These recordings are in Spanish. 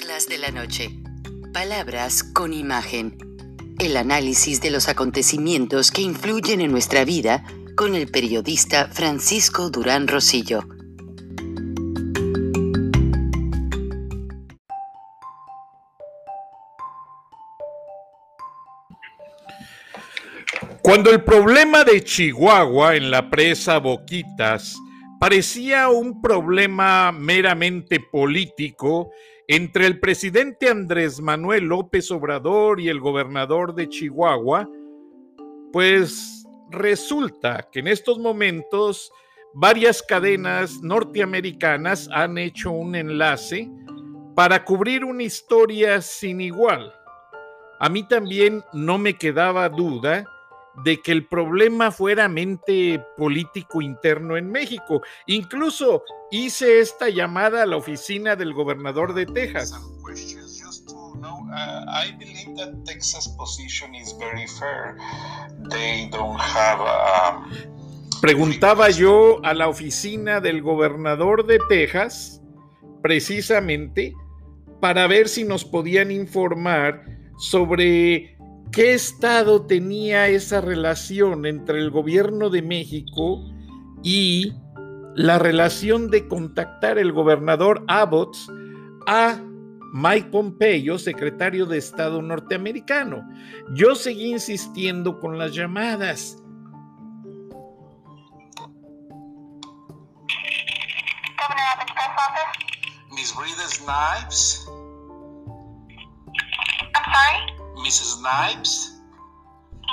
De la Noche. Palabras con imagen. El análisis de los acontecimientos que influyen en nuestra vida con el periodista Francisco Durán Rosillo. Cuando el problema de Chihuahua en la presa Boquitas parecía un problema meramente político entre el presidente Andrés Manuel López Obrador y el gobernador de Chihuahua, pues resulta que en estos momentos varias cadenas norteamericanas han hecho un enlace para cubrir una historia sin igual. A mí también no me quedaba duda de que el problema fuera mente político interno en México. Incluso hice esta llamada a la oficina del gobernador de Texas. Preguntaba yo a la oficina del gobernador de Texas, precisamente, para ver si nos podían informar sobre ¿Qué estado tenía esa relación entre el gobierno de México y la relación de contactar el gobernador Abbott a Mike Pompeo, secretario de Estado norteamericano? Yo seguí insistiendo con las llamadas. Miss. I'm sorry? Mrs. Snipes?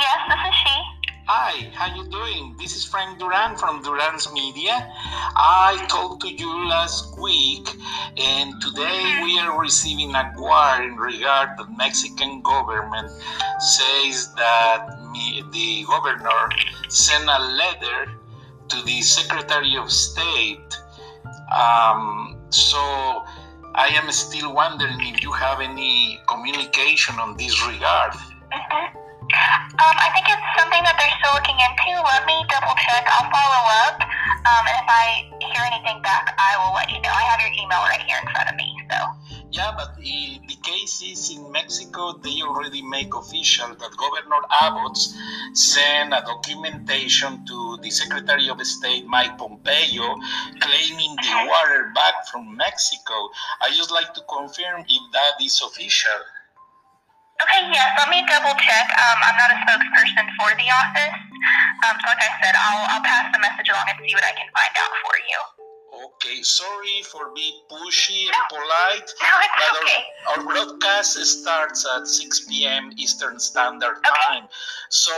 Yes, this is she. Hi, how you doing? This is Frank Duran from Duran's Media. I talked to you last week, and today we are receiving a wire in regard the Mexican government says that me, the governor sent a letter to the Secretary of State. Um, so I am still wondering if you have any communication on this regard. Mm-hmm. Um, I think it's something that they're still looking into. Let me double check. I'll follow up. Um, and if I hear anything back, I will let you know. I have your email right here in front of me. So. Yeah, but the cases in Mexico, they already make official that Governor Abbott sent a documentation to the Secretary of State, Mike Pompeo, claiming the water back from Mexico. I just like to confirm if that is official. Okay, yes, let me double check. Um, I'm not a spokesperson for the office. Um, so like I said, I'll, I'll pass the message along and see what I can find out for you. Okay, sorry for being pushy and No. polite, No, it's but okay. our, our broadcast starts at 6 p.m. Eastern Standard Okay. Time. So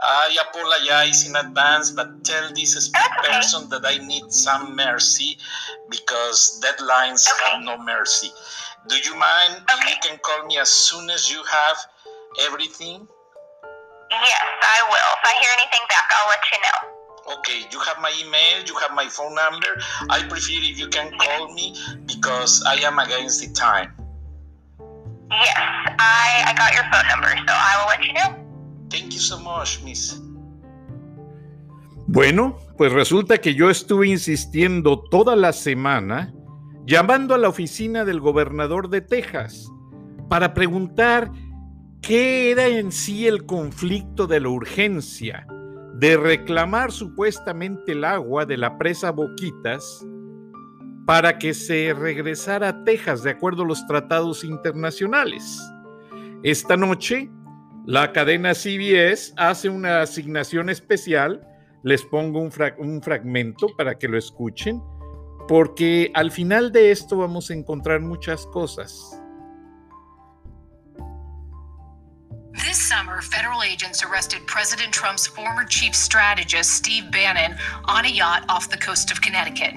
I apologize in advance, but tell this okay. person that I need some mercy because deadlines have no mercy. Do you mind if you can call me as soon as you have everything? Yes, I will. If I hear anything back, I'll let you know. Okay, you have my email, you have my phone number. I prefer if you can call me because I am against the time. Yes, I, I got your phone number, so I will let you know. Thank you so much, Miss. Bueno, pues resulta que yo estuve insistiendo toda la semana llamando a la oficina del gobernador de Texas para preguntar qué era en sí el conflicto de la urgencia de reclamar supuestamente el agua de la presa Boquitas para que se regresara a Texas de acuerdo a los tratados internacionales. Esta noche, la cadena CBS hace una asignación especial les pongo un, un fragmento para que lo escuchen, porque al final de esto vamos a encontrar muchas cosas. This summer, federal agents arrested President Trump's former chief strategist, Steve Bannon, on a yacht off the coast of Connecticut.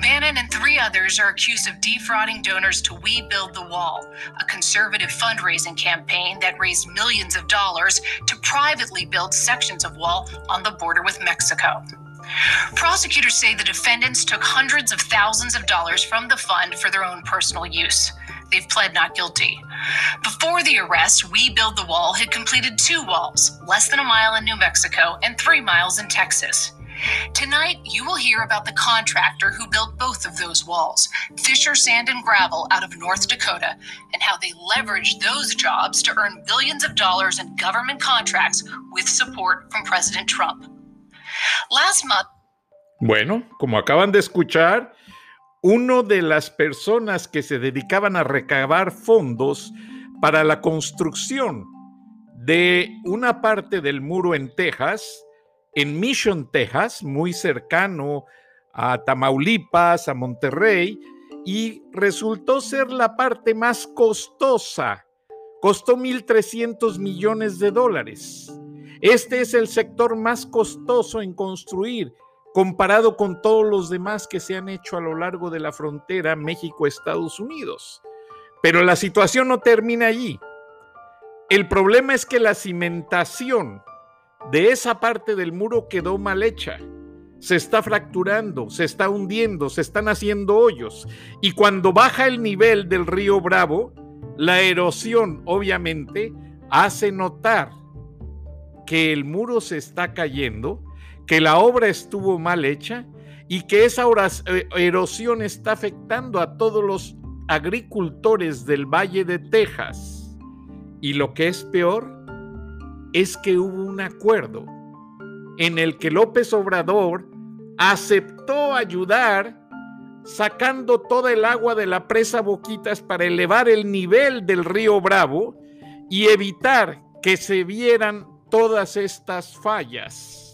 Bannon and three others are accused of defrauding donors to We Build the Wall, a conservative fundraising campaign that raised millions of dollars to privately build sections of wall on the border with Mexico. Prosecutors say the defendants took hundreds of thousands of dollars from the fund for their own personal use. They've pled not guilty. Before the arrest, We Build the Wall had completed two walls, less than a mile in New Mexico and three miles in Texas. Tonight, you will hear about the contractor who built both of those walls, Fisher Sand and Gravel out of North Dakota, and how they leveraged those jobs to earn billions of dollars in government contracts with support from President Trump. Last month. Bueno, como acaban de escuchar, uno de las personas que se dedicaban a recabar fondos para la construcción de una parte del muro en Texas, en Mission, Texas, muy cercano a Tamaulipas, a Monterrey, y resultó ser la parte más costosa. Costó 1.300 millones de dólares. Este es el sector más costoso en construir comparado con todos los demás que se han hecho a lo largo de la frontera México-Estados Unidos. Pero la situación no termina allí. El problema es que la cimentación de esa parte del muro quedó mal hecha. Se está fracturando, se está hundiendo, se están haciendo hoyos. Y cuando baja el nivel del río Bravo, la erosión obviamente hace notar que el muro se está cayendo, que la obra estuvo mal hecha y que esa eh, erosión está afectando a todos los agricultores del Valle de Texas. Y lo que es peor, es que hubo un acuerdo en el que López Obrador aceptó ayudar sacando toda el agua de la presa Boquitas para elevar el nivel del río Bravo y evitar que se vieran todas estas fallas.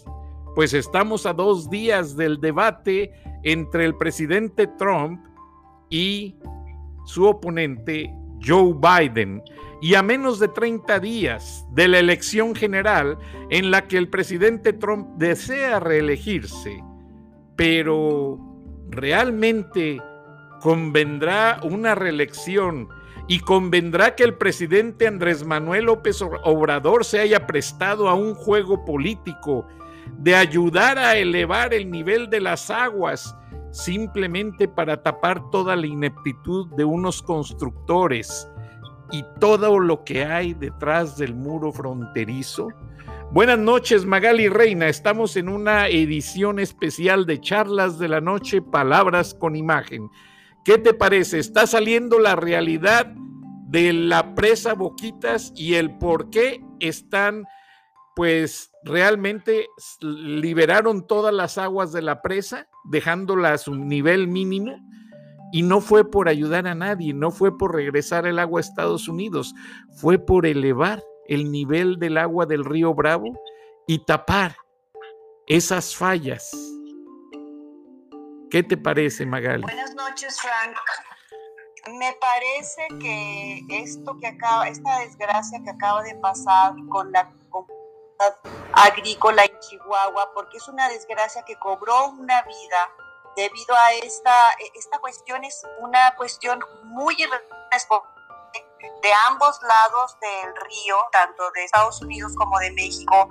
Pues estamos a dos días del debate entre el presidente Trump y su oponente Joe Biden. Y a menos de 30 días de la elección general en la que el presidente Trump desea reelegirse, pero realmente convendrá una reelección y convendrá que el presidente Andrés Manuel López Obrador se haya prestado a un juego político de ayudar a elevar el nivel de las aguas simplemente para tapar toda la ineptitud de unos constructores y todo lo que hay detrás del muro fronterizo? Buenas noches, Magali Reina. Estamos en una edición especial de Charlas de la Noche, Palabras con Imagen. ¿Qué te parece? ¿Está saliendo la realidad de la presa Boquitas y el por qué están, pues, realmente liberaron todas las aguas de la presa, dejándola a su nivel mínimo? Y no fue por ayudar a nadie, no fue por regresar el agua a Estados Unidos, fue por elevar el nivel del agua del río Bravo y tapar esas fallas. ¿Qué te parece, Magali? Buenas noches, Frank. Me parece que esto que acaba, esta desgracia que acaba de pasar con la agrícola en Chihuahua, porque es una desgracia que cobró una vida debido a esta, esta cuestión es una cuestión muy de ambos lados del río, tanto de Estados Unidos como de México,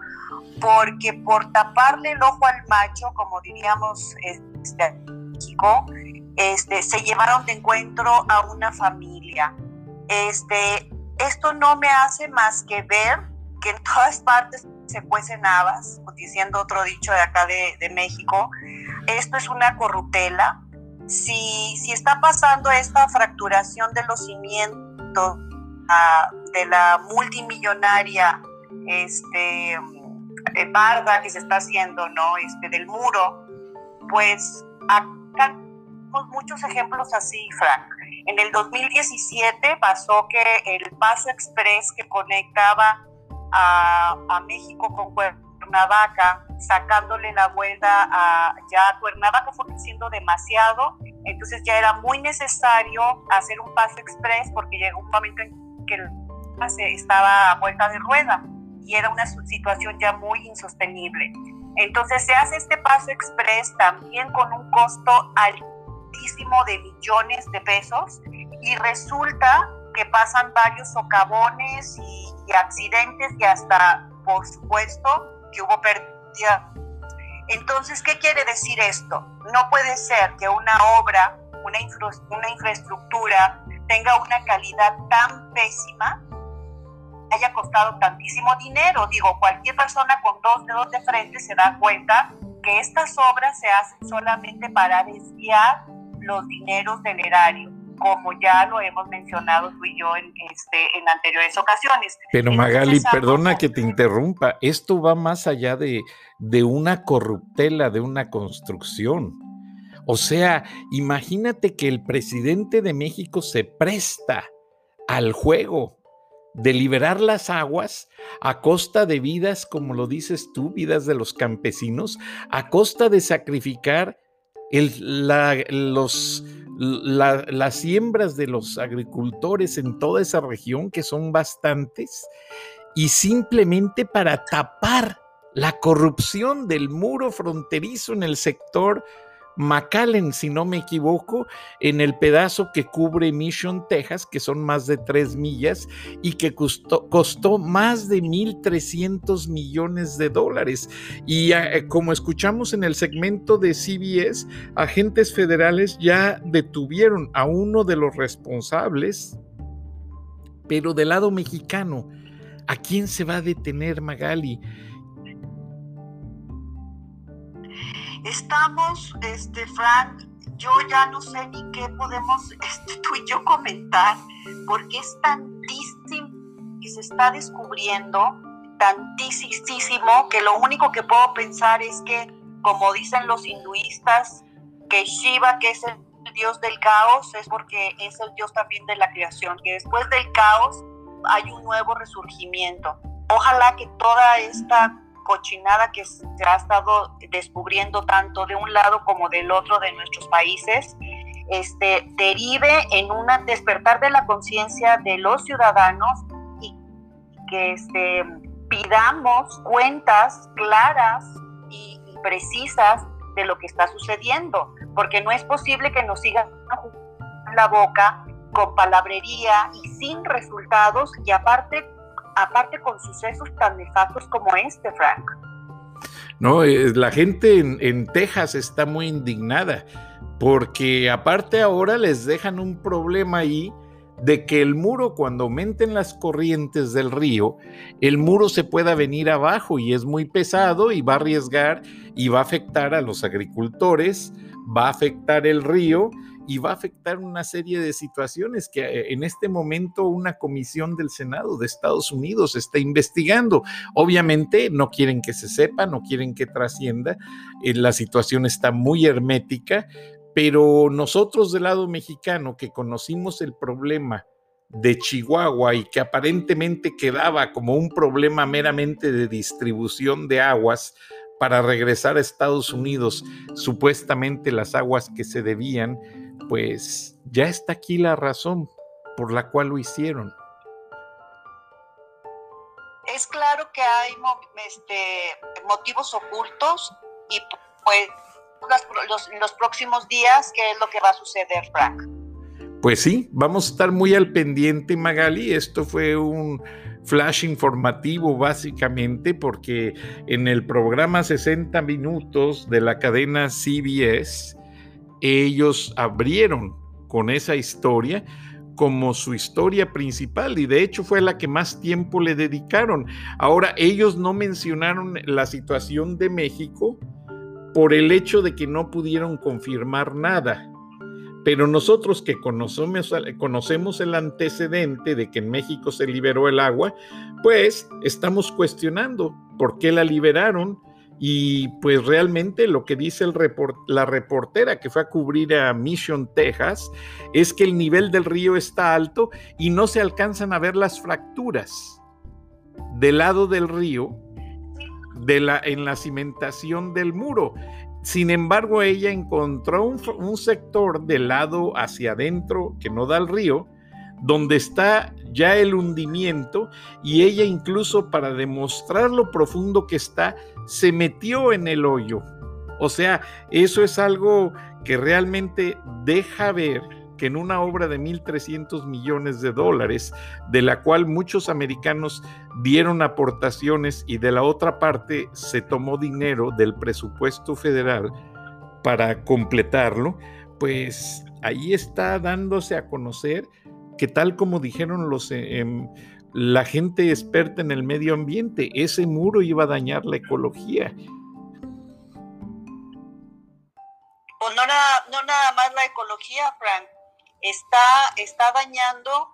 porque por taparle el ojo al macho, como diríamos este, México, este, se llevaron de encuentro a una familia. Este, esto no me hace más que ver que en todas partes se cuecen habas, diciendo otro dicho de acá de, de México, esto es una corruptela. Si, si está pasando esta fracturación de los cimientos ah, de la multimillonaria este, eh, barda que se está haciendo, ¿no? Este, del muro, pues acá tenemos muchos ejemplos así, Frank. En el 2017 pasó que el paso express que conectaba a, a México con Cuernavaca sacándole la vuelta a ya Cuernavaca fue creciendo demasiado, entonces ya era muy necesario hacer un paso express porque llegó un momento en que estaba a vuelta de rueda y era una situación ya muy insostenible. Entonces se hace este paso express también con un costo altísimo de millones de pesos y resulta que pasan varios socavones y, accidentes y hasta, por supuesto, que hubo pérdidas entonces, ¿qué quiere decir esto? No puede ser que una obra, una infraestructura tenga una calidad tan pésima, haya costado tantísimo dinero. Digo, cualquier persona con dos dedos de frente se da cuenta que estas obras se hacen solamente para desviar los dineros del erario como ya lo hemos mencionado tú y yo en, este, en anteriores ocasiones. Pero Magali, perdona que te interrumpa, esto va más allá de, de una corruptela, de una construcción. O sea, imagínate que el presidente de México se presta al juego de liberar las aguas a costa de vidas, como lo dices tú, vidas de los campesinos, a costa de sacrificar los, las siembras de los agricultores en toda esa región, que son bastantes, y simplemente para tapar la corrupción del muro fronterizo en el sector McAllen, si no me equivoco, en el pedazo que cubre Mission, Texas, que son más de tres millas y que costó, más de 1.300 millones de dólares. Y eh, como escuchamos en el segmento de CBS, agentes federales ya detuvieron a uno de los responsables, pero del lado mexicano. ¿A quién se va a detener Magali? Estamos, este, Frank, yo ya no sé ni qué podemos este, tú y yo comentar, porque es tantísimo que se está descubriendo, tantísimo, que lo único que puedo pensar es que, como dicen los hinduistas, que Shiva, que es el dios del caos, es porque es el dios también de la creación, que después del caos hay un nuevo resurgimiento. Ojalá que toda esta cochinada que se ha estado descubriendo tanto de un lado como del otro de nuestros países, este, derive en un despertar de la conciencia de los ciudadanos y que este, pidamos cuentas claras y, precisas de lo que está sucediendo, porque no es posible que nos sigan la boca con palabrería y sin resultados y aparte aparte con sucesos tan nefastos como este, Frank. No, eh, la gente en, Texas está muy indignada porque aparte ahora les dejan un problema ahí de que el muro cuando aumenten las corrientes del río, el muro se pueda venir abajo y es muy pesado y va a arriesgar y va a afectar a los agricultores, va a afectar el río y va a afectar una serie de situaciones que eh, en este momento una comisión del Senado de Estados Unidos está investigando. Obviamente no quieren que se sepa, no quieren que trascienda, eh, la situación está muy hermética, pero nosotros del lado mexicano que conocimos el problema de Chihuahua y que aparentemente quedaba como un problema meramente de distribución de aguas, para regresar a Estados Unidos, supuestamente las aguas que se debían, pues ya está aquí la razón por la cual lo hicieron. Es claro que hay este, motivos ocultos y pues los, los próximos días, ¿qué es lo que va a suceder, Frank? Pues sí, vamos a estar muy al pendiente, Magali. Esto fue un flash informativo básicamente porque en el programa 60 minutos de la cadena CBS ellos abrieron con esa historia como su historia principal y de hecho fue la que más tiempo le dedicaron. Ahora, ellos no mencionaron la situación de México por el hecho de que no pudieron confirmar nada. Pero nosotros que conocemos, conocemos el antecedente de que en México se liberó el agua, pues estamos cuestionando por qué la liberaron, y pues realmente lo que dice la reportera que fue a cubrir a Mission, Texas, es que el nivel del río está alto y no se alcanzan a ver las fracturas del lado del río de la, en la cimentación del muro. Sin embargo, ella encontró un, un sector del lado hacia adentro que no da al río, donde está ya el hundimiento y ella incluso para demostrar lo profundo que está, se metió en el hoyo. O sea, eso es algo que realmente deja ver que en una obra de 1.300 millones de dólares, de la cual muchos americanos dieron aportaciones y de la otra parte se tomó dinero del presupuesto federal para completarlo, pues ahí está dándose a conocer que tal como dijeron los, eh, em, la gente experta en el medio ambiente, ese muro iba a dañar la ecología. no, nada, no nada más la ecología, Frank, está, está dañando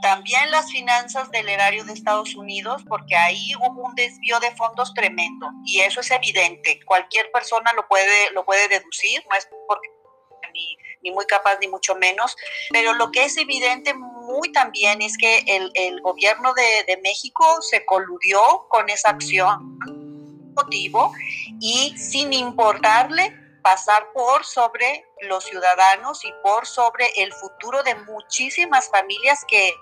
también las finanzas del erario de Estados Unidos, porque ahí hubo un desvío de fondos tremendo y eso es evidente. Cualquier persona lo puede, lo puede deducir, no es porque ni muy capaz ni mucho menos, pero lo que es evidente muy también es que el, el gobierno de, de, México se coludió con esa acción motivo y sin importarle pasar por sobre los ciudadanos y por sobre el futuro de muchísimas familias que,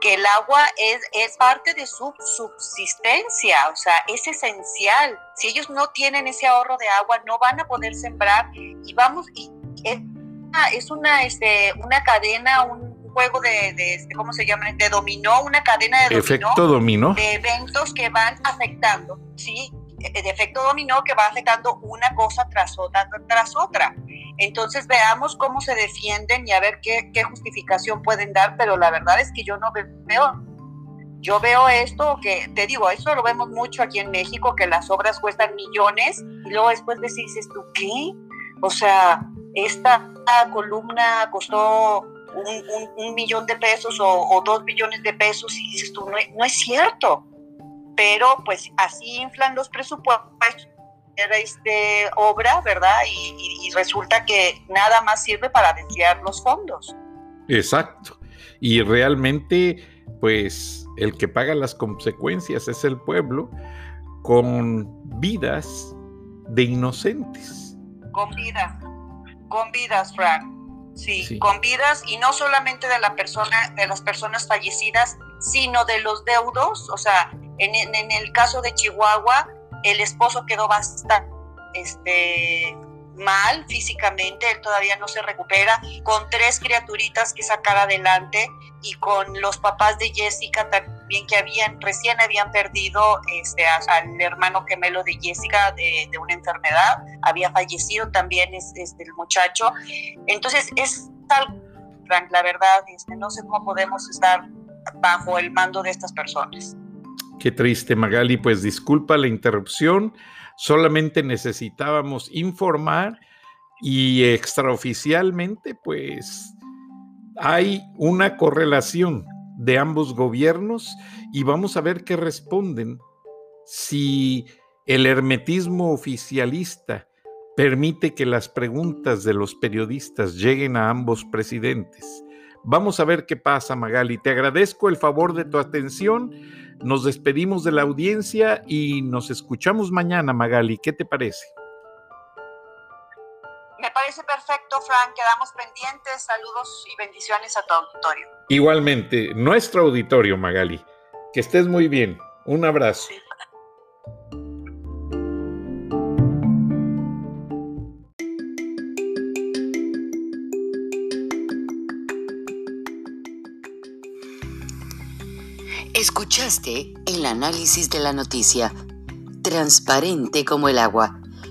que el agua es, es parte de su subsistencia, o sea, es esencial. Si ellos no tienen ese ahorro de agua, no van a poder sembrar y vamos, y es es una, este, una cadena, un juego de, de este, ¿cómo se llama? De dominó, una cadena de Efecto dominó. de eventos que van afectando, ¿sí? de efecto dominó que va afectando una cosa tras otra tras otra. Entonces veamos cómo se defienden y a ver qué, qué justificación pueden dar, pero la verdad es que yo no veo, yo veo esto que, te digo, eso lo vemos mucho aquí en México, que las obras cuestan millones y luego después dices tú, ¿qué? O sea, esta columna costó un, un, un millón de pesos o, o, dos millones de pesos y dices tú, no, no es cierto pero pues así inflan los presupuestos este, obra, ¿verdad? Y, y, resulta que nada más sirve para desviar los fondos. Exacto. Y realmente, pues el que paga las consecuencias es el pueblo con vidas de inocentes. Con vidas, con vidas, Frank. Sí, sí, con vidas y no solamente de la persona, de las personas fallecidas, sino de los deudos, o sea, en, en, el caso de Chihuahua, el esposo quedó bastante este, mal físicamente, él todavía no se recupera, con tres criaturitas que sacar adelante y con los papás de Jessica también que habían, recién habían perdido este, al hermano gemelo de Jessica de, una enfermedad, había fallecido también este, el muchacho. Entonces es tal, Frank, la verdad, este, no sé cómo podemos estar bajo el mando de estas personas. Qué triste, Magali. Pues disculpa la interrupción. Solamente necesitábamos informar y extraoficialmente, pues hay una correlación de ambos gobiernos y vamos a ver qué responden si el hermetismo oficialista permite que las preguntas de los periodistas lleguen a ambos presidentes. Vamos a ver qué pasa, Magali. Te agradezco el favor de tu atención nos despedimos de la audiencia y nos escuchamos mañana, Magali. ¿Qué te parece? Parece perfecto, Frank. Quedamos pendientes. Saludos y bendiciones a tu auditorio. Igualmente, nuestro auditorio, Magali. Que estés muy bien. Un abrazo. Sí. Escuchaste el análisis de la noticia, transparente como el agua,